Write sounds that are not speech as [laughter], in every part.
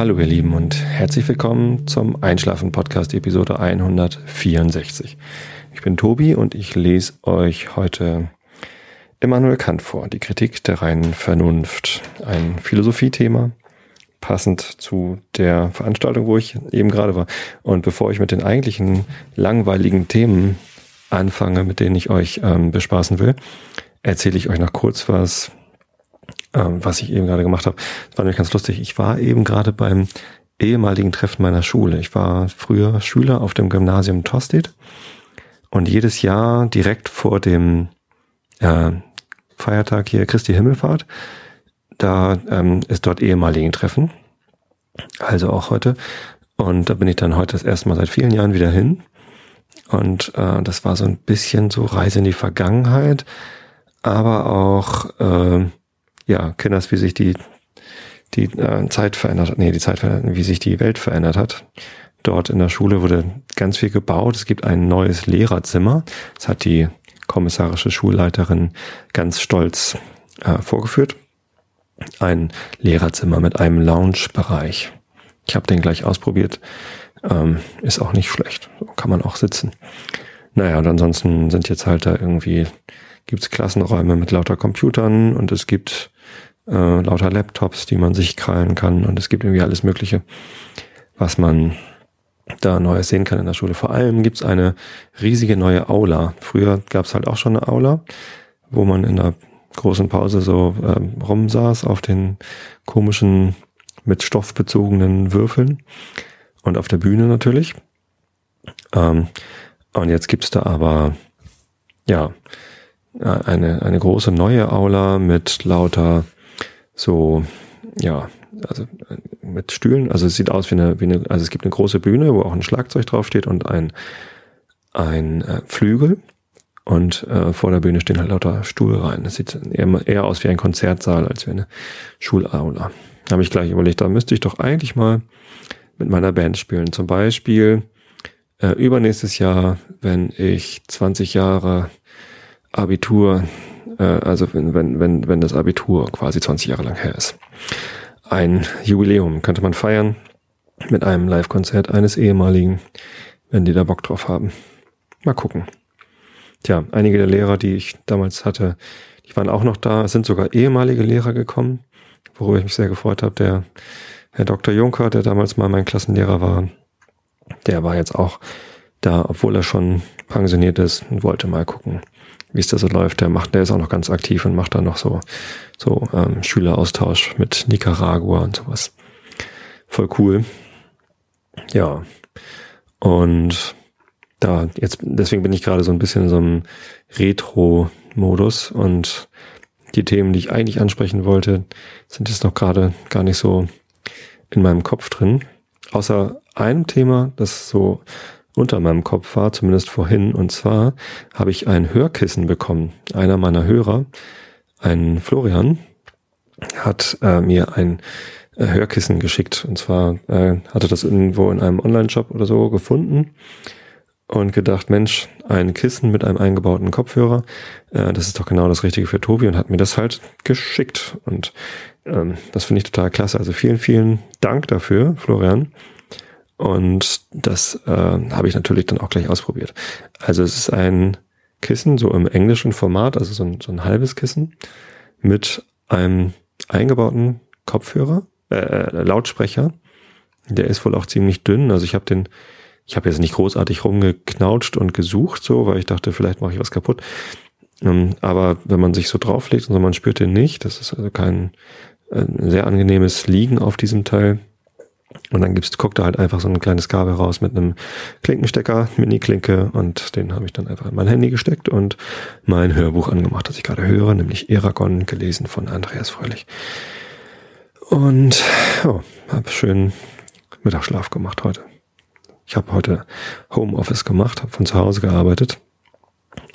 Hallo ihr Lieben und herzlich willkommen zum Einschlafen Podcast Episode 164. Ich bin Tobi und ich lese euch heute Immanuel Kant vor, die Kritik der reinen Vernunft. Ein Philosophiethema, passend zu der Veranstaltung, wo ich eben gerade war. Und bevor ich mit den eigentlichen langweiligen Themen anfange, mit denen ich euch ähm, bespaßen will, erzähle ich euch noch kurz was ähm, was ich eben gerade gemacht habe. Das war nämlich ganz lustig. Ich war eben gerade beim ehemaligen Treffen meiner Schule. Ich war früher Schüler auf dem Gymnasium Tostedt und jedes Jahr direkt vor dem äh, Feiertag hier Christi Himmelfahrt, da ähm, ist dort ehemaligen Treffen. Also auch heute. Und da bin ich dann heute das erste Mal seit vielen Jahren wieder hin. Und äh, das war so ein bisschen so Reise in die Vergangenheit, aber auch äh, ja, kennst, wie sich die, die äh, Zeit verändert hat, nee, die Zeit verändert, wie sich die Welt verändert hat. Dort in der Schule wurde ganz viel gebaut. Es gibt ein neues Lehrerzimmer. Das hat die kommissarische Schulleiterin ganz stolz äh, vorgeführt. Ein Lehrerzimmer mit einem Lounge-Bereich. Ich habe den gleich ausprobiert. Ähm, ist auch nicht schlecht. So kann man auch sitzen. Naja, und ansonsten sind jetzt halt da irgendwie, gibt's Klassenräume mit lauter Computern und es gibt äh, lauter Laptops, die man sich krallen kann und es gibt irgendwie alles Mögliche, was man da Neues sehen kann in der Schule. Vor allem gibt's eine riesige neue Aula. Früher gab's halt auch schon eine Aula, wo man in der großen Pause so ähm, rumsaß auf den komischen mit Stoff bezogenen Würfeln und auf der Bühne natürlich. Ähm, und jetzt gibt's da aber ja eine, eine große neue Aula mit lauter so, ja, also mit Stühlen. Also es sieht aus wie eine, wie eine, also es gibt eine große Bühne, wo auch ein Schlagzeug draufsteht und ein, ein äh, Flügel. Und äh, vor der Bühne stehen halt lauter Stuhlreihen. Das sieht eher, eher aus wie ein Konzertsaal als wie eine Schulaula. Da habe ich gleich überlegt, da müsste ich doch eigentlich mal mit meiner Band spielen. Zum Beispiel äh, übernächstes Jahr, wenn ich 20 Jahre Abitur äh, also wenn, wenn, wenn, wenn das Abitur quasi 20 Jahre lang her ist. Ein Jubiläum könnte man feiern mit einem Live-Konzert eines ehemaligen, wenn die da Bock drauf haben. Mal gucken. Tja, einige der Lehrer, die ich damals hatte, die waren auch noch da. Es sind sogar ehemalige Lehrer gekommen, worüber ich mich sehr gefreut habe. Der Herr Dr. Juncker, der damals mal mein Klassenlehrer war, der war jetzt auch da, obwohl er schon pensioniert ist und wollte mal gucken, wie es da so läuft. Der macht, der ist auch noch ganz aktiv und macht da noch so, so ähm, Schüleraustausch mit Nicaragua und sowas. Voll cool. Ja. Und da, jetzt, deswegen bin ich gerade so ein bisschen in so einem Retro-Modus und die Themen, die ich eigentlich ansprechen wollte, sind jetzt noch gerade gar nicht so in meinem Kopf drin. Außer einem Thema, das so unter meinem Kopf war, zumindest vorhin. Und zwar habe ich ein Hörkissen bekommen. Einer meiner Hörer, ein Florian, hat äh, mir ein äh, Hörkissen geschickt. Und zwar äh, hatte das irgendwo in einem Online-Shop oder so gefunden und gedacht, Mensch, ein Kissen mit einem eingebauten Kopfhörer, äh, das ist doch genau das Richtige für Tobi und hat mir das halt geschickt. Und ähm, das finde ich total klasse. Also vielen, vielen Dank dafür, Florian. Und das äh, habe ich natürlich dann auch gleich ausprobiert. Also es ist ein Kissen, so im englischen Format, also so ein, so ein halbes Kissen mit einem eingebauten Kopfhörer, äh, Lautsprecher. Der ist wohl auch ziemlich dünn. Also ich habe den, ich habe jetzt nicht großartig rumgeknautscht und gesucht, so, weil ich dachte, vielleicht mache ich was kaputt. Ähm, aber wenn man sich so drauflegt und so, man spürt den nicht. Das ist also kein äh, sehr angenehmes Liegen auf diesem Teil. Und dann gibt's, guckt da halt einfach so ein kleines Kabel raus mit einem Klinkenstecker, Mini-Klinke und den habe ich dann einfach in mein Handy gesteckt und mein Hörbuch angemacht, das ich gerade höre, nämlich Eragon, gelesen von Andreas Fröhlich. Und ja, habe schön Mittagsschlaf gemacht heute. Ich habe heute Homeoffice gemacht, habe von zu Hause gearbeitet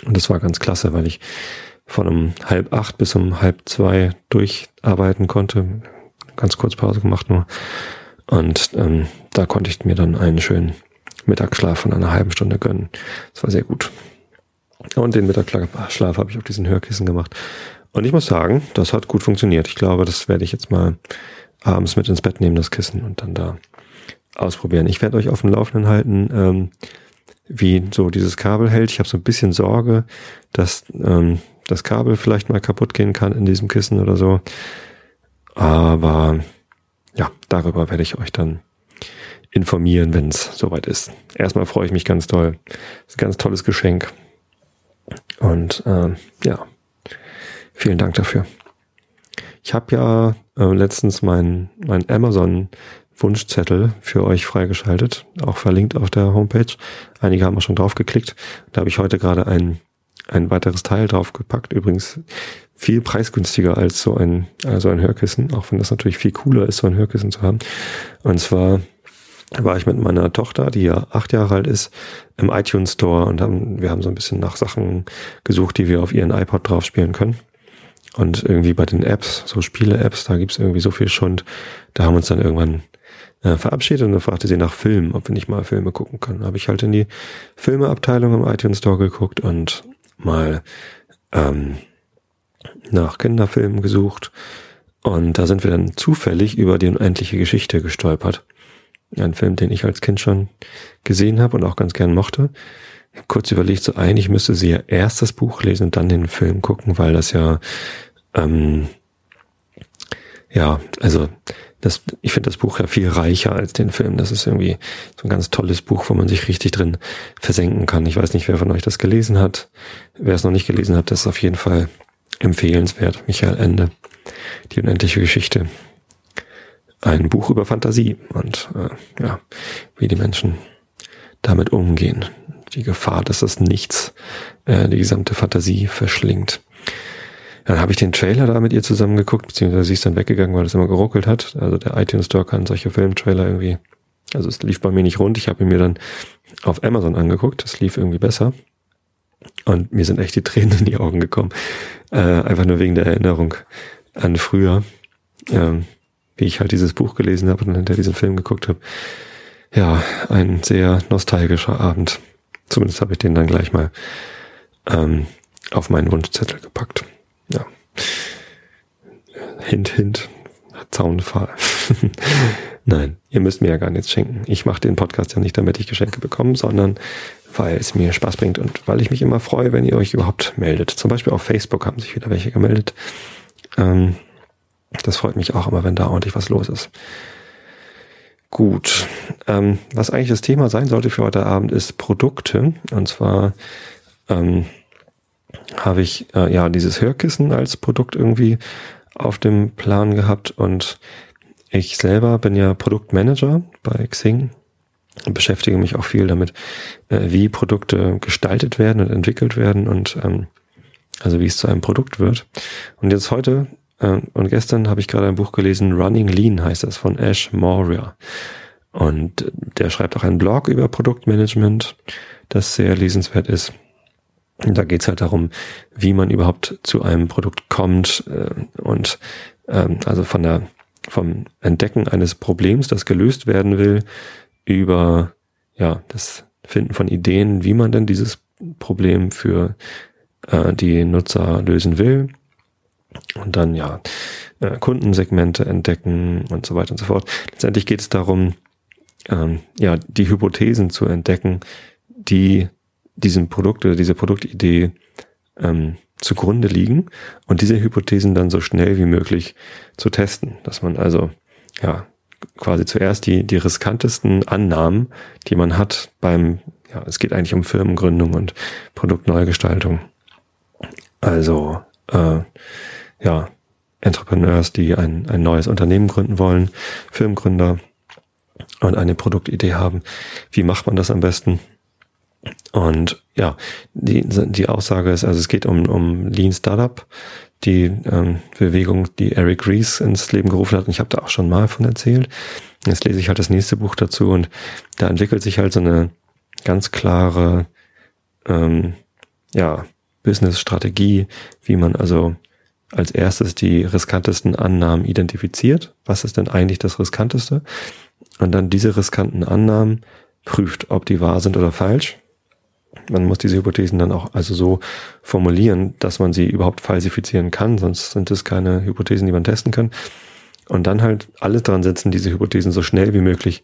und das war ganz klasse, weil ich von um halb acht bis um halb zwei durcharbeiten konnte. Ganz kurz Pause gemacht nur und ähm, da konnte ich mir dann einen schönen Mittagsschlaf von einer halben Stunde gönnen. Das war sehr gut. Und den Mittagsschlaf habe ich auf diesen Hörkissen gemacht. Und ich muss sagen, das hat gut funktioniert. Ich glaube, das werde ich jetzt mal abends mit ins Bett nehmen, das Kissen, und dann da ausprobieren. Ich werde euch auf dem Laufenden halten, ähm, wie so dieses Kabel hält. Ich habe so ein bisschen Sorge, dass ähm, das Kabel vielleicht mal kaputt gehen kann in diesem Kissen oder so. Aber ja, darüber werde ich euch dann informieren, wenn es soweit ist. Erstmal freue ich mich ganz toll. Das ist ein ganz tolles Geschenk. Und ähm, ja, vielen Dank dafür. Ich habe ja äh, letztens meinen mein Amazon Wunschzettel für euch freigeschaltet, auch verlinkt auf der Homepage. Einige haben auch schon drauf geklickt. Da habe ich heute gerade ein, ein weiteres Teil draufgepackt. Übrigens viel preisgünstiger als so ein, also ein Hörkissen, auch wenn das natürlich viel cooler ist, so ein Hörkissen zu haben. Und zwar war ich mit meiner Tochter, die ja acht Jahre alt ist, im iTunes Store und haben, wir haben so ein bisschen nach Sachen gesucht, die wir auf ihren iPod drauf spielen können. Und irgendwie bei den Apps, so Spiele-Apps, da gibt's irgendwie so viel Schund. Da haben uns dann irgendwann äh, verabschiedet und dann fragte sie nach Filmen, ob wir nicht mal Filme gucken können. Da habe ich halt in die Filmeabteilung im iTunes Store geguckt und mal ähm, nach Kinderfilmen gesucht. Und da sind wir dann zufällig über die unendliche Geschichte gestolpert. Ein Film, den ich als Kind schon gesehen habe und auch ganz gern mochte. Kurz überlegt, so eigentlich müsste sie ja erst das Buch lesen und dann den Film gucken, weil das ja, ähm, ja, also das, ich finde das Buch ja viel reicher als den Film. Das ist irgendwie so ein ganz tolles Buch, wo man sich richtig drin versenken kann. Ich weiß nicht, wer von euch das gelesen hat. Wer es noch nicht gelesen hat, das ist auf jeden Fall empfehlenswert. Michael Ende, die unendliche Geschichte ein Buch über Fantasie und äh, ja, wie die Menschen damit umgehen. Die Gefahr, dass das Nichts äh, die gesamte Fantasie verschlingt. Dann habe ich den Trailer da mit ihr zusammen geguckt, beziehungsweise sie ist dann weggegangen, weil es immer geruckelt hat. Also der iTunes Store kann solche Filmtrailer irgendwie, also es lief bei mir nicht rund. Ich habe ihn mir dann auf Amazon angeguckt. Das lief irgendwie besser. Und mir sind echt die Tränen [laughs] in die Augen gekommen. Äh, einfach nur wegen der Erinnerung an früher. Ähm, wie ich halt dieses Buch gelesen habe und hinter diesen Film geguckt habe. Ja, ein sehr nostalgischer Abend. Zumindest habe ich den dann gleich mal ähm, auf meinen Wunschzettel gepackt. Hint, hint. Zaunfall. [laughs] Nein, ihr müsst mir ja gar nichts schenken. Ich mache den Podcast ja nicht, damit ich Geschenke bekomme, sondern weil es mir Spaß bringt und weil ich mich immer freue, wenn ihr euch überhaupt meldet. Zum Beispiel auf Facebook haben sich wieder welche gemeldet. Ähm, das freut mich auch immer, wenn da ordentlich was los ist. Gut. Ähm, was eigentlich das Thema sein sollte für heute Abend ist Produkte. Und zwar ähm, habe ich äh, ja dieses Hörkissen als Produkt irgendwie auf dem Plan gehabt und ich selber bin ja Produktmanager bei Xing und beschäftige mich auch viel damit, äh, wie Produkte gestaltet werden und entwickelt werden und ähm, also wie es zu einem Produkt wird. Und jetzt heute ähm, und gestern habe ich gerade ein Buch gelesen, Running Lean heißt das, von Ash Moria. Und der schreibt auch einen Blog über Produktmanagement, das sehr lesenswert ist. Und da geht es halt darum, wie man überhaupt zu einem Produkt kommt äh, und ähm, also von der vom Entdecken eines Problems, das gelöst werden will, über ja das Finden von Ideen, wie man denn dieses Problem für äh, die Nutzer lösen will und dann ja äh, Kundensegmente entdecken und so weiter und so fort. Letztendlich geht es darum, ähm, ja, die Hypothesen zu entdecken, die diesem Produkt oder dieser Produktidee ähm, zugrunde liegen und diese Hypothesen dann so schnell wie möglich zu testen, dass man also ja quasi zuerst die die riskantesten Annahmen, die man hat beim ja, es geht eigentlich um Firmengründung und Produktneugestaltung. Also äh, ja, Entrepreneurs, die ein, ein neues Unternehmen gründen wollen, Firmengründer und eine Produktidee haben. Wie macht man das am besten? Und ja, die, die Aussage ist, also es geht um, um Lean Startup, die ähm, Bewegung, die Eric Ries ins Leben gerufen hat. Und ich habe da auch schon mal von erzählt. Jetzt lese ich halt das nächste Buch dazu und da entwickelt sich halt so eine ganz klare ähm, ja, Business-Strategie, wie man also als erstes die riskantesten Annahmen identifiziert. Was ist denn eigentlich das riskanteste? Und dann diese riskanten Annahmen prüft, ob die wahr sind oder falsch. Man muss diese Hypothesen dann auch also so formulieren, dass man sie überhaupt falsifizieren kann, sonst sind es keine Hypothesen, die man testen kann. und dann halt alles dran setzen, diese Hypothesen so schnell wie möglich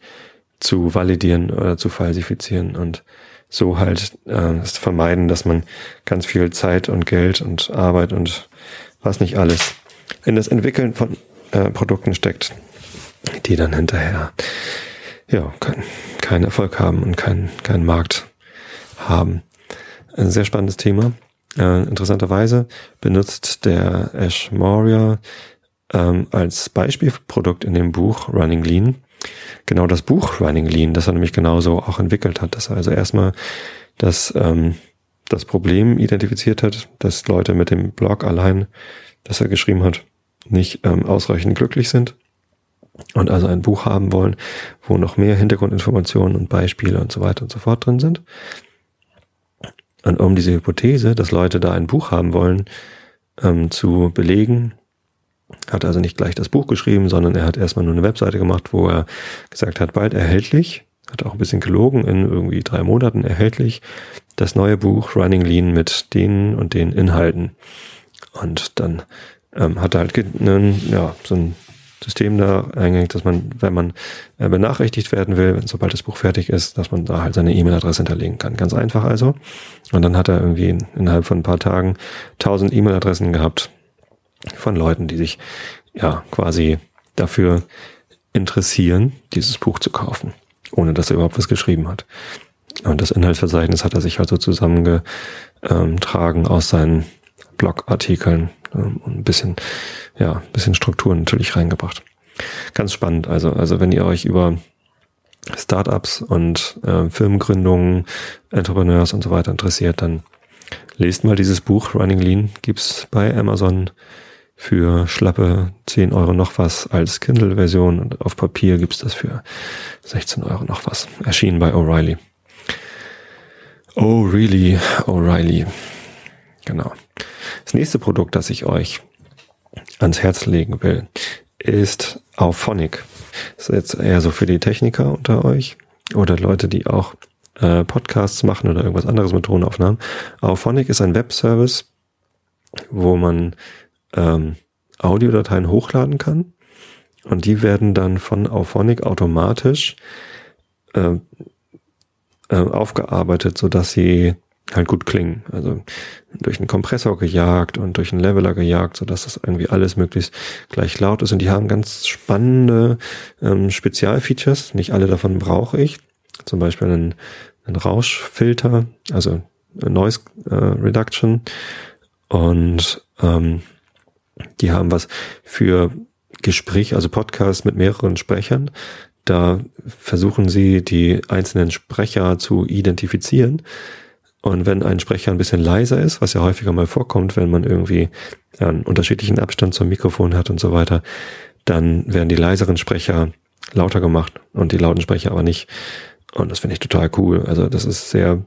zu validieren oder zu falsifizieren und so halt äh, vermeiden, dass man ganz viel Zeit und Geld und Arbeit und was nicht alles in das Entwickeln von äh, Produkten steckt, die dann hinterher ja kein, keinen Erfolg haben und keinen keinen Markt haben. Ein sehr spannendes Thema. Äh, interessanterweise benutzt der Ash Moria ähm, als Beispielprodukt in dem Buch Running Lean genau das Buch Running Lean, das er nämlich genauso auch entwickelt hat, dass er also erstmal das, ähm, das Problem identifiziert hat, dass Leute mit dem Blog allein, das er geschrieben hat, nicht ähm, ausreichend glücklich sind und also ein Buch haben wollen, wo noch mehr Hintergrundinformationen und Beispiele und so weiter und so fort drin sind. Und um diese Hypothese, dass Leute da ein Buch haben wollen, ähm, zu belegen, hat also nicht gleich das Buch geschrieben, sondern er hat erstmal nur eine Webseite gemacht, wo er gesagt hat, bald erhältlich, hat auch ein bisschen gelogen, in irgendwie drei Monaten erhältlich, das neue Buch Running Lean mit den und den Inhalten. Und dann ähm, hat er halt einen, ja, so ein System da eingehängt, dass man, wenn man äh, benachrichtigt werden will, sobald das Buch fertig ist, dass man da halt seine E-Mail-Adresse hinterlegen kann. Ganz einfach also. Und dann hat er irgendwie innerhalb von ein paar Tagen tausend E-Mail-Adressen gehabt von Leuten, die sich ja quasi dafür interessieren, dieses Buch zu kaufen, ohne dass er überhaupt was geschrieben hat. Und das Inhaltsverzeichnis hat er sich also zusammengetragen aus seinen Blogartikeln ähm, und ein bisschen, ja, bisschen Struktur natürlich reingebracht. Ganz spannend. Also, also wenn ihr euch über Startups und äh, Firmengründungen, Entrepreneurs und so weiter interessiert, dann lest mal dieses Buch Running Lean. Gibt's bei Amazon für schlappe 10 Euro noch was als Kindle-Version und auf Papier gibt's das für 16 Euro noch was. Erschienen bei O'Reilly. Oh, really, O'Reilly. Genau. Das nächste Produkt, das ich euch ans Herz legen will, ist Auphonic. Das ist jetzt eher so für die Techniker unter euch oder Leute, die auch äh, Podcasts machen oder irgendwas anderes mit Tonaufnahmen. Auphonic ist ein Webservice, wo man ähm, Audiodateien hochladen kann. Und die werden dann von Auphonic automatisch äh, äh, aufgearbeitet, so dass sie halt gut klingen. Also durch einen Kompressor gejagt und durch einen Leveler gejagt, so dass das irgendwie alles möglichst gleich laut ist. Und die haben ganz spannende ähm, Spezialfeatures. Nicht alle davon brauche ich. Zum Beispiel einen, einen Rauschfilter, also Noise äh, Reduction und ähm, die haben was für Gespräch, also Podcast mit mehreren Sprechern. Da versuchen sie, die einzelnen Sprecher zu identifizieren. Und wenn ein Sprecher ein bisschen leiser ist, was ja häufiger mal vorkommt, wenn man irgendwie einen unterschiedlichen Abstand zum Mikrofon hat und so weiter, dann werden die leiseren Sprecher lauter gemacht und die lauten Sprecher aber nicht. Und das finde ich total cool. Also das ist sehr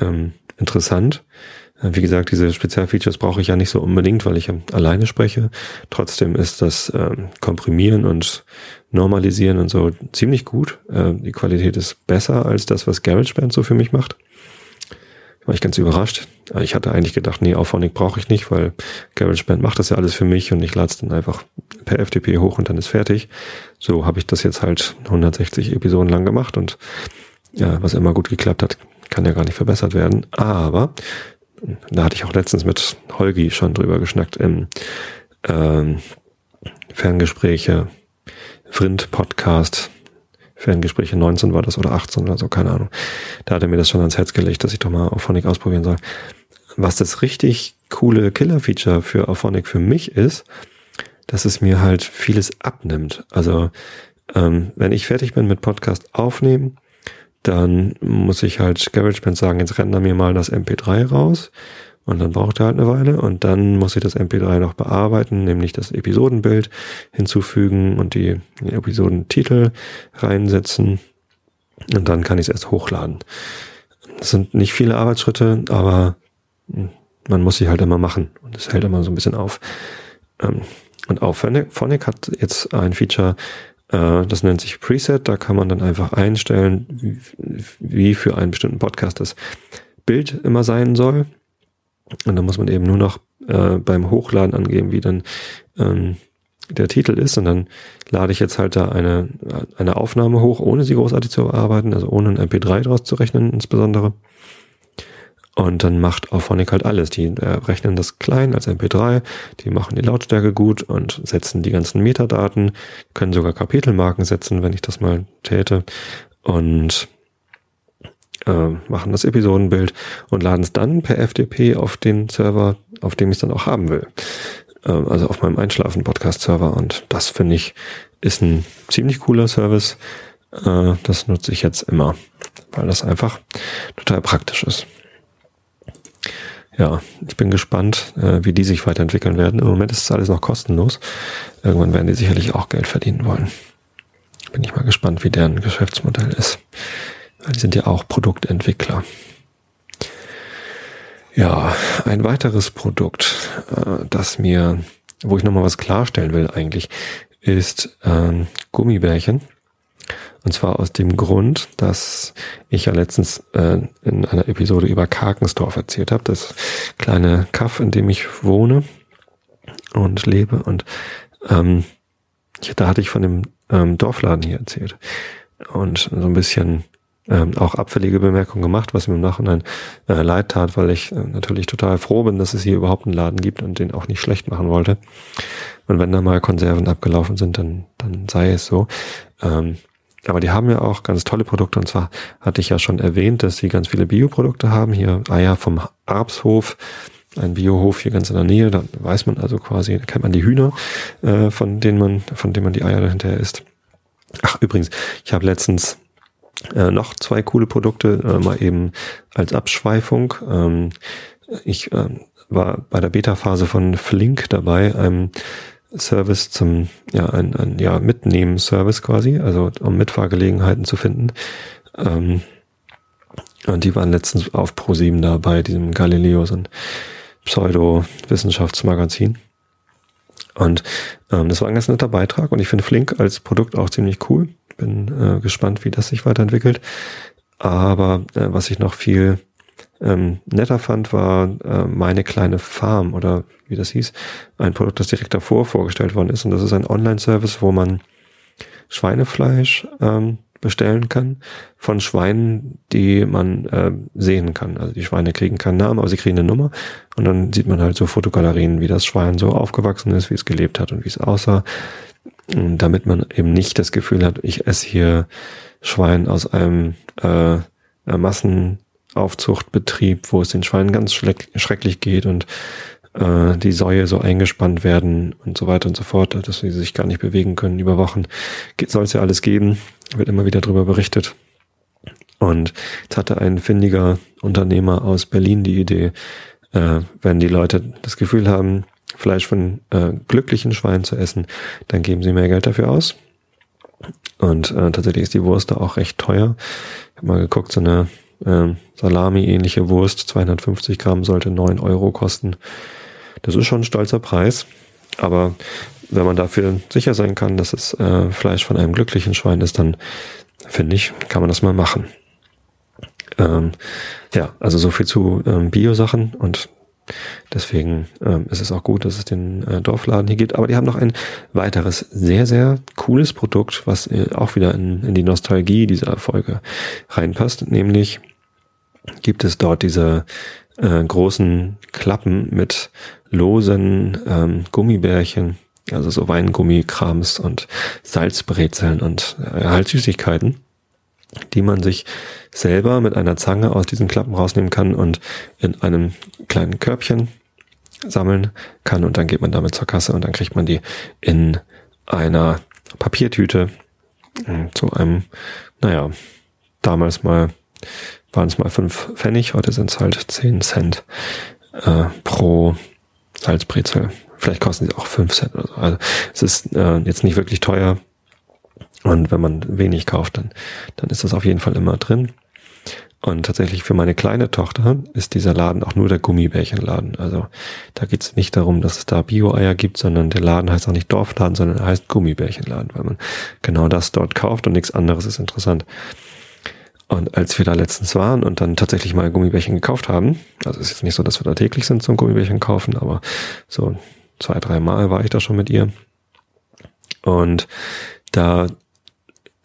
ähm, interessant. Wie gesagt, diese Spezialfeatures brauche ich ja nicht so unbedingt, weil ich alleine spreche. Trotzdem ist das ähm, Komprimieren und Normalisieren und so ziemlich gut. Äh, die Qualität ist besser als das, was GarageBand so für mich macht. War ich ganz überrascht. Ich hatte eigentlich gedacht, nee, Auphonic brauche ich nicht, weil GarageBand macht das ja alles für mich und ich lade es dann einfach per FTP hoch und dann ist fertig. So habe ich das jetzt halt 160 Episoden lang gemacht und ja, was immer gut geklappt hat, kann ja gar nicht verbessert werden. Aber da hatte ich auch letztens mit Holgi schon drüber geschnackt im ähm, Ferngespräche, Vrind-Podcast, Ferngespräche 19 war das oder 18 oder so, keine Ahnung. Da hat er mir das schon ans Herz gelegt, dass ich doch mal Auphonic ausprobieren soll. Was das richtig coole Killer-Feature für Auphonic für mich ist, dass es mir halt vieles abnimmt. Also ähm, wenn ich fertig bin mit Podcast aufnehmen, dann muss ich halt GarageBand sagen, jetzt render mir mal das MP3 raus. Und dann braucht er halt eine Weile. Und dann muss ich das MP3 noch bearbeiten, nämlich das Episodenbild hinzufügen und die Episodentitel reinsetzen. Und dann kann ich es erst hochladen. Das sind nicht viele Arbeitsschritte, aber man muss sie halt immer machen. Und es hält immer so ein bisschen auf. Ähm, und auch Phonic hat jetzt ein Feature, äh, das nennt sich Preset. Da kann man dann einfach einstellen, wie für einen bestimmten Podcast das Bild immer sein soll. Und dann muss man eben nur noch äh, beim Hochladen angeben, wie dann ähm, der Titel ist und dann lade ich jetzt halt da eine, eine Aufnahme hoch, ohne sie großartig zu bearbeiten, also ohne ein MP3 draus zu rechnen insbesondere. Und dann macht Auphonic halt alles. Die äh, rechnen das klein als MP3, die machen die Lautstärke gut und setzen die ganzen Metadaten, können sogar Kapitelmarken setzen, wenn ich das mal täte. Und äh, machen das Episodenbild und laden es dann per FTP auf den Server, auf dem ich es dann auch haben will. Äh, also auf meinem Einschlafen-Podcast-Server. Und das finde ich ist ein ziemlich cooler Service. Äh, das nutze ich jetzt immer, weil das einfach total praktisch ist ja, ich bin gespannt, äh, wie die sich weiterentwickeln werden. Im Moment ist es alles noch kostenlos. Irgendwann werden die sicherlich auch Geld verdienen wollen. Bin ich mal gespannt, wie deren Geschäftsmodell ist. Die sind ja auch Produktentwickler. Ja, ein weiteres Produkt, äh, das mir, wo ich nochmal was klarstellen will eigentlich, ist ähm, Gummibärchen. Und zwar aus dem Grund, dass ich ja letztens äh, in einer Episode über Karkensdorf erzählt habe, das kleine Kaff, in dem ich wohne und lebe. Und ähm, da hatte ich von dem ähm, Dorfladen hier erzählt. Und so ein bisschen ähm, auch abfällige Bemerkungen gemacht, was mir im Nachhinein äh, leid tat, weil ich äh, natürlich total froh bin, dass es hier überhaupt einen Laden gibt und den auch nicht schlecht machen wollte. Und wenn da mal Konserven abgelaufen sind, dann, dann sei es so. Ähm, aber die haben ja auch ganz tolle Produkte. Und zwar hatte ich ja schon erwähnt, dass sie ganz viele Bioprodukte haben. Hier Eier vom Arbshof, ein Biohof hier ganz in der Nähe. Da weiß man also quasi, da kennt man die Hühner, äh, von denen man, von denen man die Eier dahinter isst. Ach, übrigens, ich habe letztens äh, noch zwei coole Produkte, äh, mal eben als Abschweifung. Ähm, ich äh, war bei der Beta-Phase von Flink dabei, einem Service zum, ja, ein, ein ja, Mitnehmen-Service quasi, also um Mitfahrgelegenheiten zu finden. Ähm, und die waren letztens auf Pro7 da bei diesem Galileo, so ein Pseudo-Wissenschaftsmagazin. Und ähm, das war ein ganz netter Beitrag und ich finde Flink als Produkt auch ziemlich cool. Bin äh, gespannt, wie das sich weiterentwickelt. Aber äh, was ich noch viel ähm, netter fand, war äh, meine kleine Farm oder wie das hieß, ein Produkt, das direkt davor vorgestellt worden ist. Und das ist ein Online-Service, wo man Schweinefleisch ähm, bestellen kann von Schweinen, die man äh, sehen kann. Also die Schweine kriegen keinen Namen, aber sie kriegen eine Nummer und dann sieht man halt so Fotogalerien, wie das Schwein so aufgewachsen ist, wie es gelebt hat und wie es aussah. Damit man eben nicht das Gefühl hat, ich esse hier Schwein aus einem äh, Massen Aufzuchtbetrieb, wo es den Schweinen ganz schrecklich geht und äh, die Säue so eingespannt werden und so weiter und so fort, dass sie sich gar nicht bewegen können über Wochen. Soll es ja alles geben, wird immer wieder darüber berichtet. Und jetzt hatte ein findiger Unternehmer aus Berlin die Idee, äh, wenn die Leute das Gefühl haben, Fleisch von äh, glücklichen Schweinen zu essen, dann geben sie mehr Geld dafür aus. Und äh, tatsächlich ist die Wurst da auch recht teuer. Ich habe mal geguckt, so eine ähm, Salami-ähnliche Wurst, 250 Gramm, sollte 9 Euro kosten. Das ist schon ein stolzer Preis, aber wenn man dafür sicher sein kann, dass es äh, Fleisch von einem glücklichen Schwein ist, dann finde ich, kann man das mal machen. Ähm, ja, also so viel zu ähm, Bio-Sachen und deswegen ähm, ist es auch gut, dass es den äh, Dorfladen hier gibt. Aber die haben noch ein weiteres sehr, sehr cooles Produkt, was äh, auch wieder in, in die Nostalgie dieser Folge reinpasst, nämlich gibt es dort diese äh, großen Klappen mit losen ähm, Gummibärchen, also so Weingummikrams und Salzbrezeln und äh, halt Süßigkeiten, die man sich selber mit einer Zange aus diesen Klappen rausnehmen kann und in einem kleinen Körbchen sammeln kann und dann geht man damit zur Kasse und dann kriegt man die in einer Papiertüte äh, zu einem, naja, damals mal waren es mal fünf Pfennig, heute sind es halt zehn Cent äh, pro Salzbrezel. Vielleicht kosten sie auch fünf Cent oder so. Also es ist äh, jetzt nicht wirklich teuer. Und wenn man wenig kauft, dann, dann ist das auf jeden Fall immer drin. Und tatsächlich für meine kleine Tochter ist dieser Laden auch nur der Gummibärchenladen. Also da geht es nicht darum, dass es da Bio-Eier gibt, sondern der Laden heißt auch nicht Dorfladen, sondern er heißt Gummibärchenladen, weil man genau das dort kauft und nichts anderes ist interessant. Und als wir da letztens waren und dann tatsächlich mal Gummibärchen gekauft haben, also es ist jetzt nicht so, dass wir da täglich sind zum Gummibärchen kaufen, aber so zwei, drei Mal war ich da schon mit ihr. Und da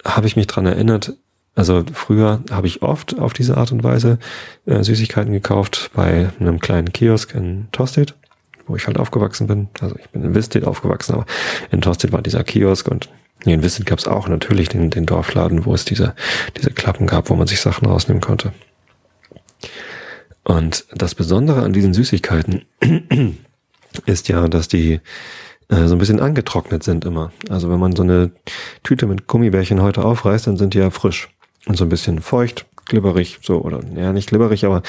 habe ich mich dran erinnert, also früher habe ich oft auf diese Art und Weise äh, Süßigkeiten gekauft bei einem kleinen Kiosk in Tosted, wo ich halt aufgewachsen bin. Also ich bin in Visted aufgewachsen, aber in Tosted war dieser Kiosk und in Visted gab es auch natürlich den, den Dorfladen, wo es diese, diese Klappen gab, wo man sich Sachen rausnehmen konnte. Und das Besondere an diesen Süßigkeiten [clears throat] ist ja, dass die so ein bisschen angetrocknet sind immer. Also wenn man so eine Tüte mit Gummibärchen heute aufreißt, dann sind die ja frisch und so ein bisschen feucht, glibberig, so, oder, ja, nicht glibberig, aber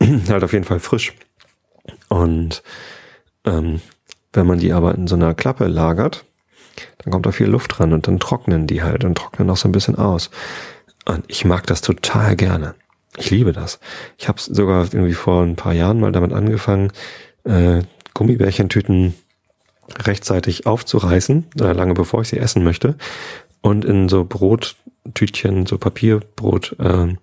[clears throat] halt auf jeden Fall frisch. Und ähm, wenn man die aber in so einer Klappe lagert, dann kommt da viel Luft dran und dann trocknen die halt und trocknen auch so ein bisschen aus. Und ich mag das total gerne. Ich liebe das. Ich habe sogar irgendwie vor ein paar Jahren mal damit angefangen, äh, Gummibärchentüten rechtzeitig aufzureißen, äh, lange bevor ich sie essen möchte, und in so Brottütchen, so Papierbrottaschen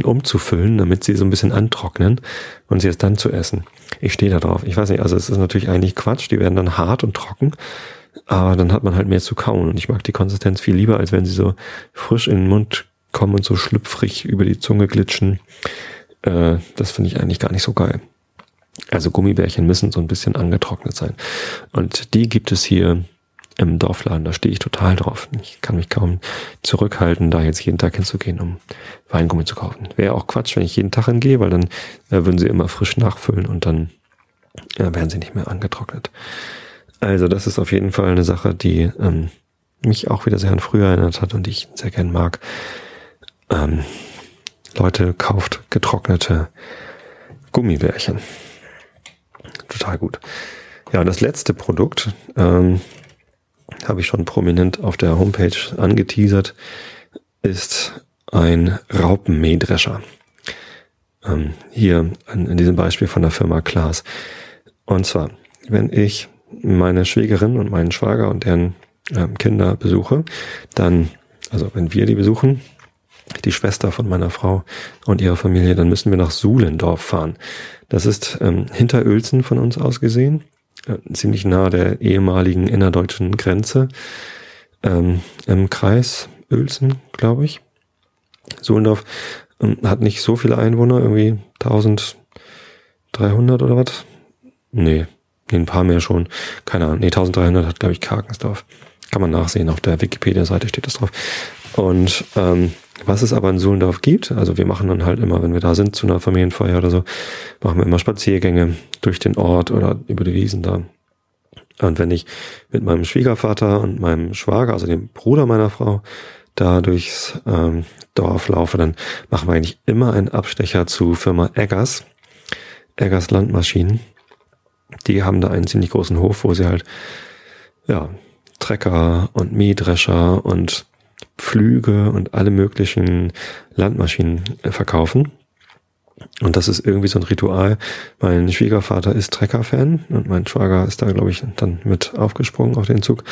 äh, umzufüllen, damit sie so ein bisschen antrocknen und sie es dann zu essen. Ich stehe da drauf. Ich weiß nicht, also es ist natürlich eigentlich Quatsch, die werden dann hart und trocken, aber dann hat man halt mehr zu kauen und ich mag die Konsistenz viel lieber, als wenn sie so frisch in den Mund kommen und so schlüpfrig über die Zunge glitschen. Äh, das finde ich eigentlich gar nicht so geil. Also Gummibärchen müssen so ein bisschen angetrocknet sein. Und die gibt es hier im Dorfladen. Da stehe ich total drauf. Ich kann mich kaum zurückhalten, da jetzt jeden Tag hinzugehen, um Weingummi zu kaufen. Wäre auch Quatsch, wenn ich jeden Tag hingehe, weil dann äh, würden sie immer frisch nachfüllen und dann äh, werden sie nicht mehr angetrocknet. Also das ist auf jeden Fall eine Sache, die ähm, mich auch wieder sehr an früher erinnert hat und die ich sehr gern mag. Ähm, Leute, kauft getrocknete Gummibärchen. Total gut. Ja, das letzte Produkt ähm, habe ich schon prominent auf der Homepage angeteasert, ist ein Raupenmähdrescher. Ähm, hier in, diesem Beispiel von der Firma Klaas. Und zwar, wenn ich meine Schwägerin und meinen Schwager und deren ähm, Kinder besuche, dann, also wenn wir die besuchen, die Schwester von meiner Frau und ihrer Familie, dann müssen wir nach Suhlendorf fahren. Das ist ähm, hinter Uelzen von uns aus gesehen, äh, ziemlich nah der ehemaligen innerdeutschen Grenze, ähm, im Kreis Uelzen, glaube ich. Suhlendorf ähm, hat nicht so viele Einwohner, irgendwie 1300 oder was? Nee, ein paar mehr schon. Keine Ahnung. Nee, 1300 hat, glaube ich, Karkensdorf. Kann man nachsehen, auf der Wikipedia-Seite steht das drauf. Und ähm, was es aber in Suhlendorf gibt, also wir machen dann halt immer, wenn wir da sind zu einer Familienfeier oder so, machen wir immer Spaziergänge durch den Ort oder über die Wiesen da. Und wenn ich mit meinem Schwiegervater und meinem Schwager, also dem Bruder meiner Frau, da durchs ähm, Dorf laufe, dann machen wir eigentlich immer einen Abstecher zu Firma Eggers, Eggers Landmaschinen. Die haben da einen ziemlich großen Hof, wo sie halt ja Trecker und Mähdrescher und Pflüge und alle möglichen Landmaschinen äh, verkaufen. Und das ist irgendwie so ein Ritual. Mein Schwiegervater ist Trecker-Fan und mein Schwager ist da, glaube ich, dann mit aufgesprungen auf den Zug.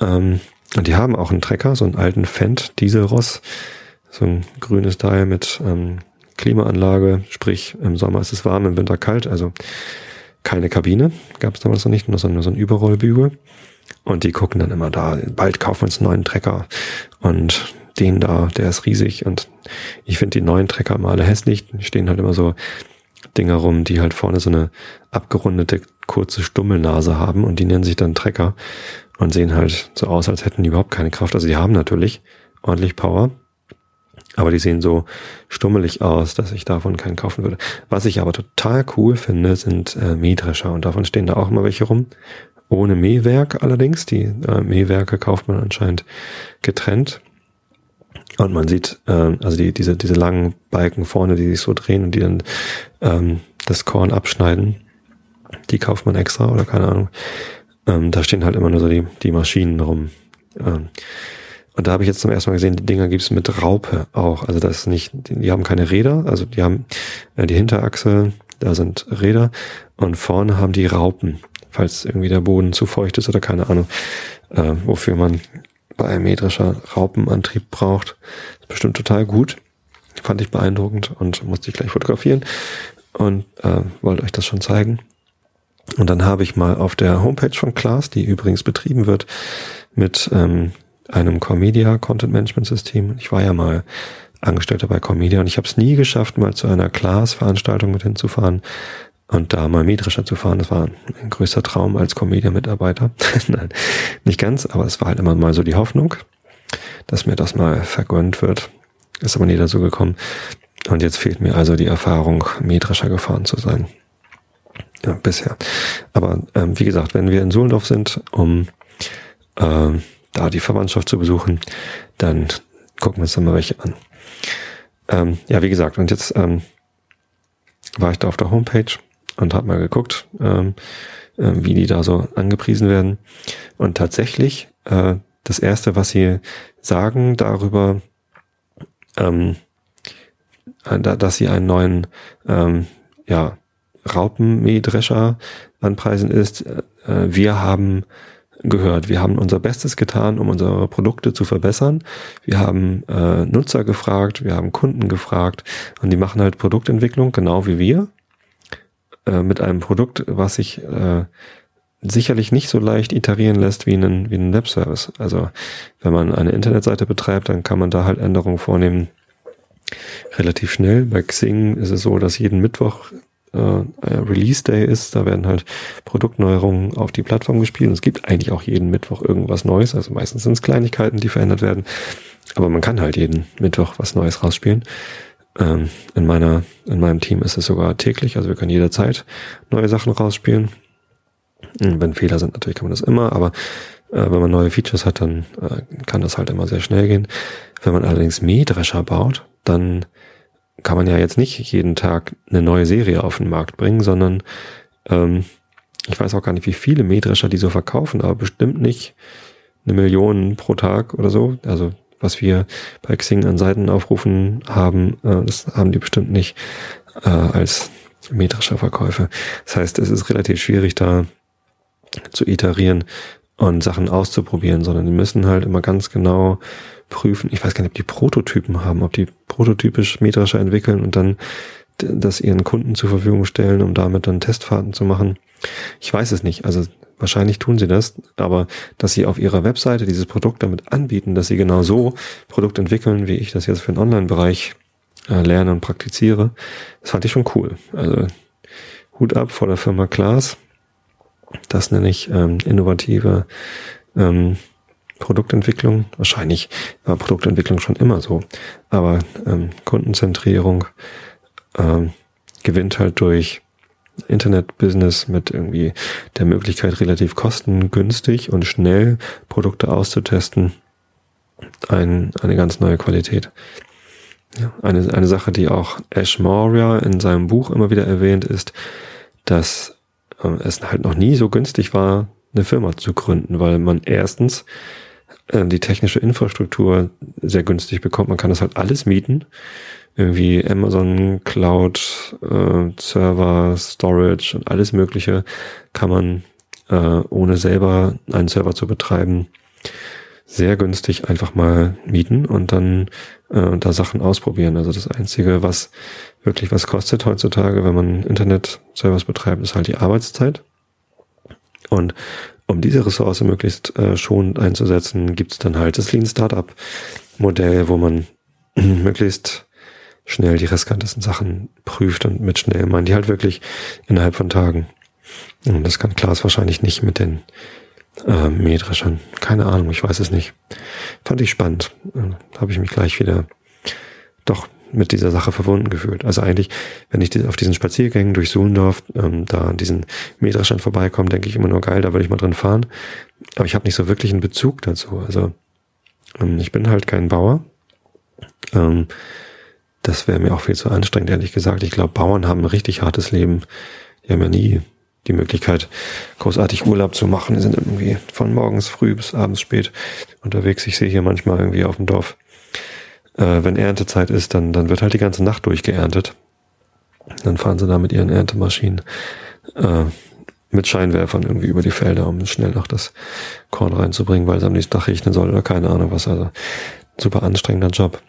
Ähm, und die haben auch einen Trecker, so einen alten Fendt Dieselross, so ein grünes Teil mit ähm, Klimaanlage, sprich im Sommer ist es warm, im Winter kalt, also keine Kabine, gab es damals noch nicht, nur nur so ein Überrollbügel. Und die gucken dann immer da, bald kaufen wir uns einen neuen Trecker. Und den da, der ist riesig. Und ich finde die neuen Trecker mal alle hässlich. Die stehen halt immer so Dinger rum, die halt vorne so eine abgerundete, kurze Stummelnase haben. Und die nennen sich dann Trecker und sehen halt so aus, als hätten die überhaupt keine Kraft. Also die haben natürlich ordentlich Power. Aber die sehen so stummelig aus, dass ich davon keinen kaufen würde. Was ich aber total cool finde, sind äh, Mähdrescher. Und davon stehen da auch immer welche rum ohne Mähwerk allerdings. Die äh, Mähwerke kauft man anscheinend getrennt. Und man sieht, äh, also die, diese, diese langen Balken vorne, die sich so drehen und die dann ähm, das Korn abschneiden, die kauft man extra oder keine Ahnung. Ähm, da stehen halt immer nur so die, die Maschinen rum. Ähm, und da habe ich jetzt zum ersten Mal gesehen, die Dinger gibt's mit Raupe auch. Also das ist nicht, die haben keine Räder, also die haben äh, die Hinterachse, da sind Räder und vorne haben die Raupen falls irgendwie der Boden zu feucht ist oder keine Ahnung, äh, wofür man bei einem metrischer Raupenantrieb braucht. Ist bestimmt total gut. Fand ich beeindruckend und musste ich gleich fotografieren und äh, wollte euch das schon zeigen. Und dann habe ich mal auf der Homepage von Klaas, die übrigens betrieben wird mit ähm, einem Comedia Content Management System. Ich war ja mal Angestellter bei Comedia und ich habe es nie geschafft, mal zu einer Class-Veranstaltung mit hinzufahren und da mal Mähdrescher zu fahren. Das war ein größter Traum als Comedia-Mitarbeiter. [laughs] Nein, nicht ganz, aber es war halt immer mal so die Hoffnung, dass mir das mal vergönnt wird. Ist aber nie dazu gekommen. Und jetzt fehlt mir also die Erfahrung, Mähdrescher gefahren zu sein. Ja, bisher. Aber ähm, wie gesagt, wenn wir in Suhlendorf sind, um äh, da die Verwandtschaft zu besuchen, dann gucken wir uns dann mal welche an. Ähm, ja, wie gesagt, und jetzt ähm, war ich da auf der Homepage und habe mal geguckt, ähm, äh, wie die da so angepriesen werden. Und tatsächlich, äh, das Erste, was sie sagen darüber, ähm, äh, dass sie einen neuen ähm, ja, Raupenmähdrescher anpreisen, ist, äh, wir haben gehört. Wir haben unser Bestes getan, um unsere Produkte zu verbessern. Wir haben äh, Nutzer gefragt, wir haben Kunden gefragt und die machen halt Produktentwicklung genau wie wir äh, mit einem Produkt, was sich äh, sicherlich nicht so leicht iterieren lässt wie einen, wie einen Webservice. Also wenn man eine Internetseite betreibt, dann kann man da halt Änderungen vornehmen relativ schnell. Bei Xing ist es so, dass jeden Mittwoch äh, Release Day ist. Da werden halt Produktneuerungen auf die Plattform gespielt. Und es gibt eigentlich auch jeden Mittwoch irgendwas Neues. Also meistens sind es Kleinigkeiten, die verändert werden. Aber man kann halt jeden Mittwoch was Neues rausspielen. Ähm, in meiner, in meinem Team ist es sogar täglich. Also wir können jederzeit neue Sachen rausspielen. Und wenn Fehler sind, natürlich kann man das immer, aber äh, wenn man neue Features hat, dann äh, kann das halt immer sehr schnell gehen. Wenn man allerdings Mähdrescher baut, dann kann man ja jetzt nicht jeden Tag eine neue Serie auf den Markt bringen, sondern ähm, ich weiß auch gar nicht, wie viele Mähdrescher die so verkaufen, aber bestimmt nicht eine Million pro Tag oder so. Also was wir bei Xing an Seitenaufrufen haben, äh, das haben die bestimmt nicht äh, als Mähdrescher Verkäufe. Das heißt, es ist relativ schwierig da zu iterieren und Sachen auszuprobieren, sondern die müssen halt immer ganz genau prüfen. Ich weiß gar nicht, ob die Prototypen haben, ob die prototypisch Mähdrescher entwickeln und dann das ihren Kunden zur Verfügung stellen, um damit dann Testfahrten zu machen. Ich weiß es nicht. Also wahrscheinlich tun sie das, aber dass sie auf ihrer Webseite dieses Produkt damit anbieten, dass sie genau so Produkt entwickeln, wie ich das jetzt für den Online-Bereich äh, lerne und praktiziere, das fand ich schon cool. Also Hut ab vor der Firma Klaas. Das nenne ich ähm, innovative ähm, Produktentwicklung. Wahrscheinlich war Produktentwicklung schon immer so. Aber ähm, Kundenzentrierung ähm, gewinnt halt durch Internetbusiness mit irgendwie der Möglichkeit, relativ kostengünstig und schnell Produkte auszutesten, ein, eine ganz neue Qualität. Ja, eine, eine Sache, die auch Ash Maurya in seinem Buch immer wieder erwähnt, ist, dass äh, es halt noch nie so günstig war, eine Firma zu gründen, weil man erstens äh, die technische Infrastruktur sehr günstig bekommt. Man kann das halt alles mieten. Irgendwie Amazon Cloud, äh, Server, Storage und alles Mögliche kann man, äh, ohne selber einen Server zu betreiben, sehr günstig einfach mal mieten und dann äh, da Sachen ausprobieren. Also das Einzige, was wirklich was kostet heutzutage, wenn man Internet-Service betreibt, ist halt die Arbeitszeit. Und um diese Ressource möglichst äh, schonend einzusetzen, gibt es dann halt das Lean Startup Modell, wo man [clears throat] möglichst schnell die riskantesten Sachen prüft und mit schnell meinen die halt wirklich innerhalb von Tagen. Und das kann Klaas wahrscheinlich nicht mit den äh, Mähdreschern. Keine Ahnung, ich weiß es nicht. Fand ich spannend. Äh, Habe ich mich gleich wieder doch mit dieser Sache verbunden gefühlt. Also eigentlich, wenn ich auf diesen Spaziergängen durch Suhlendorf ähm, da an diesen Meterstand vorbeikomme, denke ich immer nur geil, da würde ich mal drin fahren. Aber ich habe nicht so wirklich einen Bezug dazu. Also ähm, ich bin halt kein Bauer. Ähm, das wäre mir auch viel zu anstrengend, ehrlich gesagt. Ich glaube, Bauern haben ein richtig hartes Leben. Die haben ja nie die Möglichkeit, großartig Urlaub zu machen. Die sind irgendwie von morgens früh bis abends spät unterwegs. Ich sehe hier manchmal irgendwie auf dem Dorf äh, wenn Erntezeit ist, dann, dann wird halt die ganze Nacht durchgeerntet. Dann fahren sie da mit ihren Erntemaschinen äh, mit Scheinwerfern irgendwie über die Felder, um schnell noch das Korn reinzubringen, weil es am nächsten Tag regnen soll oder keine Ahnung was. Also super anstrengender Job.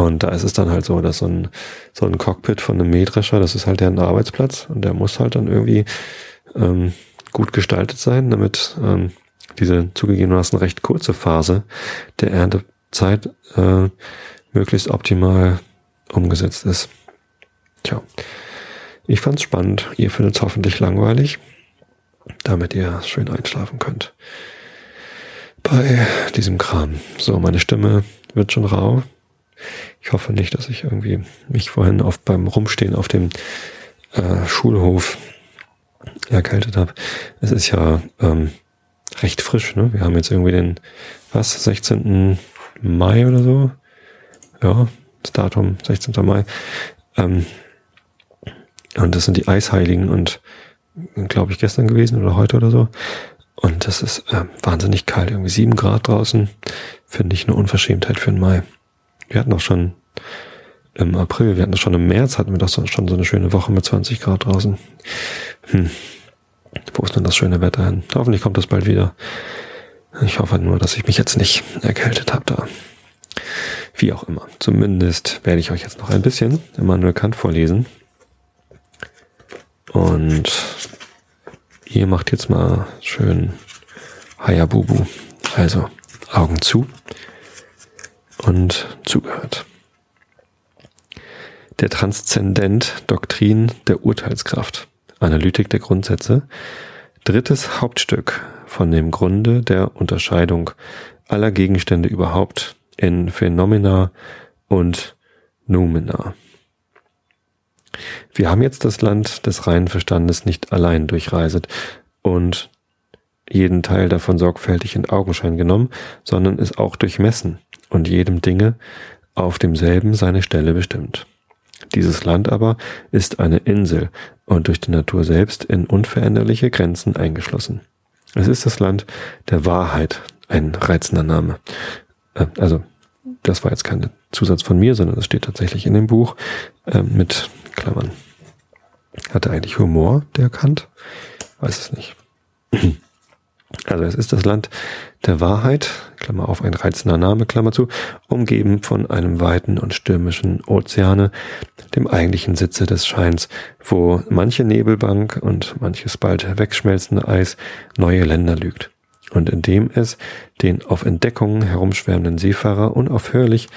Und da ist es dann halt so, dass so ein, so ein Cockpit von einem Mähdrescher, das ist halt deren Arbeitsplatz und der muss halt dann irgendwie ähm, gut gestaltet sein, damit ähm, diese zugegebenermaßen recht kurze Phase der Erntezeit äh, möglichst optimal umgesetzt ist. Tja, ich fand's spannend. Ihr findet's hoffentlich langweilig, damit ihr schön einschlafen könnt. Bei diesem Kram. So, meine Stimme wird schon rau. Ich hoffe nicht, dass ich irgendwie mich vorhin oft beim Rumstehen auf dem äh, Schulhof erkältet habe. Es ist ja ähm, recht frisch, ne? Wir haben jetzt irgendwie den, was, 16. Mai oder so? Ja, das Datum 16. Mai. Ähm, und das sind die Eisheiligen und glaube ich gestern gewesen oder heute oder so. Und das ist äh, wahnsinnig kalt, irgendwie sieben Grad draußen. Finde ich eine Unverschämtheit für den Mai. Wir hatten auch schon im April, wir hatten schon im März, hatten wir doch schon so eine schöne Woche mit 20 Grad draußen. Hm. Wo ist denn das schöne Wetter hin? Hoffentlich kommt das bald wieder. Ich hoffe nur, dass ich mich jetzt nicht erkältet habe da. Wie auch immer. Zumindest werde ich euch jetzt noch ein bisschen Immanuel Kant vorlesen. Und ihr macht jetzt mal schön Hayabubu. Also Augen zu und zugehört. Der Transzendent Doktrin der Urteilskraft. Analytik der Grundsätze. Drittes Hauptstück von dem Grunde der Unterscheidung aller Gegenstände überhaupt in Phänomena und Noumena. Wir haben jetzt das Land des reinen Verstandes nicht allein durchreiset und jeden Teil davon sorgfältig in Augenschein genommen, sondern es auch durchmessen und jedem Dinge auf demselben seine Stelle bestimmt. Dieses Land aber ist eine Insel und durch die Natur selbst in unveränderliche Grenzen eingeschlossen. Es ist das Land der Wahrheit, ein reizender Name. Äh, also, das war jetzt kein Zusatz von mir, sondern es steht tatsächlich in dem Buch äh, mit Klammern. Hatte eigentlich Humor, der Kant? Weiß es nicht. Also es ist das Land der Wahrheit, Klammer auf, ein reizender Name, Klammer zu, umgeben von einem weiten und stürmischen Ozeane, dem eigentlichen Sitze des Scheins, wo manche Nebelbank und manches bald wegschmelzende Eis neue Länder lügt, und in dem es den auf Entdeckungen herumschwärmenden Seefahrer unaufhörlich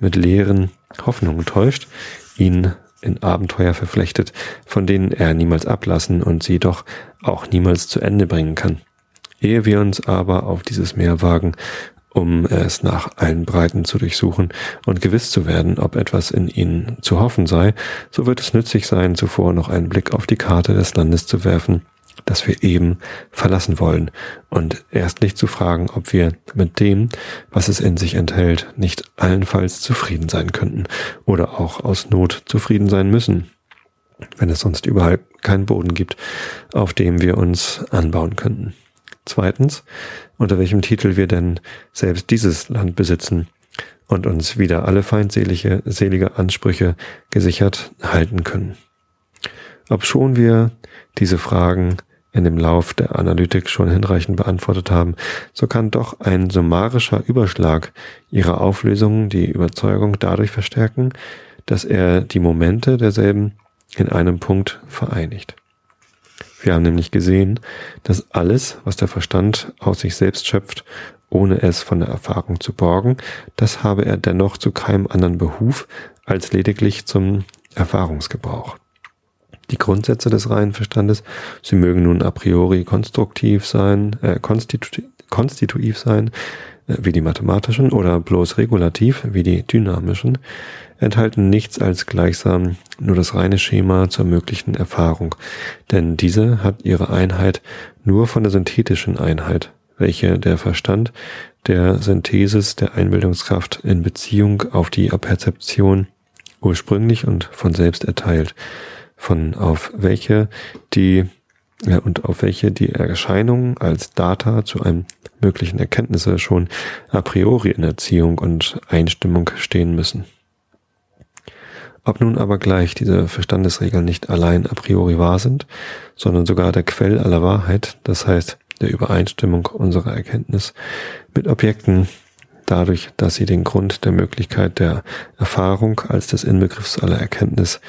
mit leeren Hoffnungen täuscht, ihn in Abenteuer verflechtet, von denen er niemals ablassen und sie doch auch niemals zu Ende bringen kann. Ehe wir uns aber auf dieses Meer wagen, um es nach allen Breiten zu durchsuchen und gewiss zu werden, ob etwas in ihnen zu hoffen sei, so wird es nützlich sein, zuvor noch einen Blick auf die Karte des Landes zu werfen, das wir eben verlassen wollen, und erstlich zu fragen, ob wir mit dem, was es in sich enthält, nicht allenfalls zufrieden sein könnten oder auch aus Not zufrieden sein müssen, wenn es sonst überall keinen Boden gibt, auf dem wir uns anbauen könnten. Zweitens, unter welchem Titel wir denn selbst dieses Land besitzen und uns wieder alle feindselige selige Ansprüche gesichert halten können. Ob schon wir diese Fragen in dem Lauf der Analytik schon hinreichend beantwortet haben, so kann doch ein summarischer Überschlag ihrer Auflösung die Überzeugung dadurch verstärken, dass er die Momente derselben in einem Punkt vereinigt. Wir haben nämlich gesehen, dass alles, was der Verstand aus sich selbst schöpft, ohne es von der Erfahrung zu borgen, das habe er dennoch zu keinem anderen Behuf als lediglich zum Erfahrungsgebrauch. Die Grundsätze des reinen Verstandes, sie mögen nun a priori konstruktiv sein, äh, konstitu konstitutiv sein, wie die mathematischen, oder bloß regulativ, wie die dynamischen, enthalten nichts als gleichsam nur das reine Schema zur möglichen Erfahrung, denn diese hat ihre Einheit nur von der synthetischen Einheit, welche der Verstand der Synthesis der Einbildungskraft in Beziehung auf die Perzeption ursprünglich und von selbst erteilt, von auf welche die ja, und auf welche die Erscheinungen als Data zu einem möglichen Erkenntnisse schon a priori in Erziehung und Einstimmung stehen müssen. Ob nun aber gleich diese Verstandesregeln nicht allein a priori wahr sind, sondern sogar der Quell aller Wahrheit, das heißt der Übereinstimmung unserer Erkenntnis mit Objekten, dadurch, dass sie den Grund der Möglichkeit der Erfahrung als des Inbegriffs aller Erkenntnis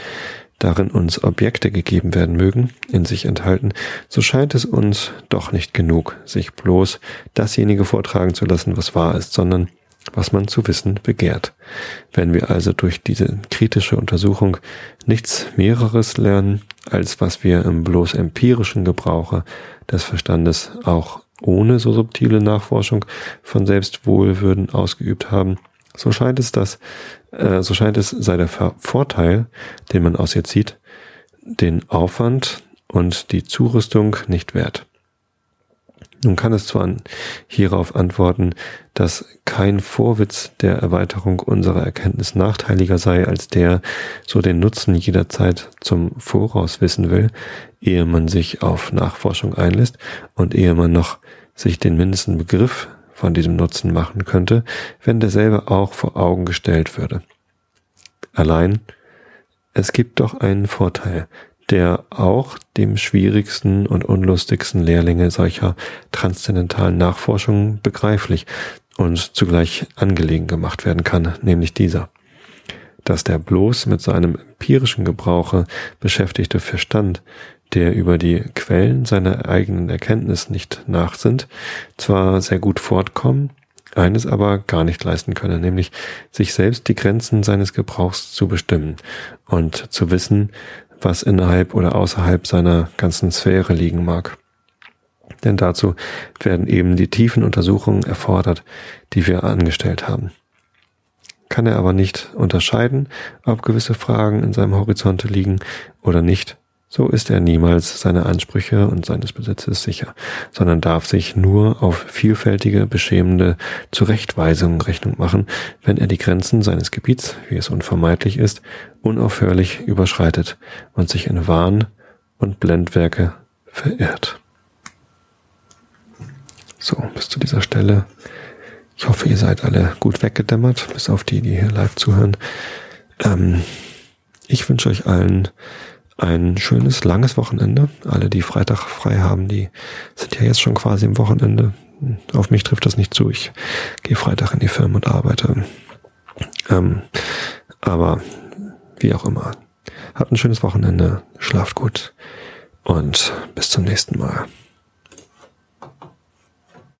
darin uns Objekte gegeben werden mögen, in sich enthalten, so scheint es uns doch nicht genug, sich bloß dasjenige vortragen zu lassen, was wahr ist, sondern was man zu wissen begehrt. Wenn wir also durch diese kritische Untersuchung nichts mehreres lernen, als was wir im bloß empirischen Gebrauche des Verstandes auch ohne so subtile Nachforschung von Selbstwohlwürden ausgeübt haben, so scheint es, dass, äh, so scheint es sei der Vorteil, den man aus ihr zieht, den Aufwand und die Zurüstung nicht wert. Nun kann es zwar hierauf antworten, dass kein Vorwitz der Erweiterung unserer Erkenntnis nachteiliger sei als der, so den Nutzen jederzeit zum Voraus wissen will, ehe man sich auf Nachforschung einlässt und ehe man noch sich den mindesten Begriff von diesem Nutzen machen könnte, wenn derselbe auch vor Augen gestellt würde. Allein, es gibt doch einen Vorteil, der auch dem schwierigsten und unlustigsten Lehrlinge solcher transzendentalen Nachforschungen begreiflich und zugleich angelegen gemacht werden kann, nämlich dieser. Dass der bloß mit seinem empirischen Gebrauche beschäftigte Verstand, der über die Quellen seiner eigenen Erkenntnis nicht nachsinnt, zwar sehr gut fortkommen, eines aber gar nicht leisten könne, nämlich sich selbst die Grenzen seines Gebrauchs zu bestimmen und zu wissen, was innerhalb oder außerhalb seiner ganzen Sphäre liegen mag. Denn dazu werden eben die tiefen Untersuchungen erfordert, die wir angestellt haben. Kann er aber nicht unterscheiden, ob gewisse Fragen in seinem Horizonte liegen oder nicht, so ist er niemals seiner Ansprüche und seines Besitzes sicher, sondern darf sich nur auf vielfältige, beschämende Zurechtweisungen Rechnung machen, wenn er die Grenzen seines Gebiets, wie es unvermeidlich ist, unaufhörlich überschreitet und sich in Wahn und Blendwerke verirrt. So, bis zu dieser Stelle. Ich hoffe, ihr seid alle gut weggedämmert, bis auf die, die hier live zuhören. Ähm, ich wünsche euch allen ein schönes, langes Wochenende. Alle, die Freitag frei haben, die sind ja jetzt schon quasi im Wochenende. Auf mich trifft das nicht zu. Ich gehe Freitag in die Firma und arbeite. Ähm, aber wie auch immer. Habt ein schönes Wochenende, schlaft gut und bis zum nächsten Mal.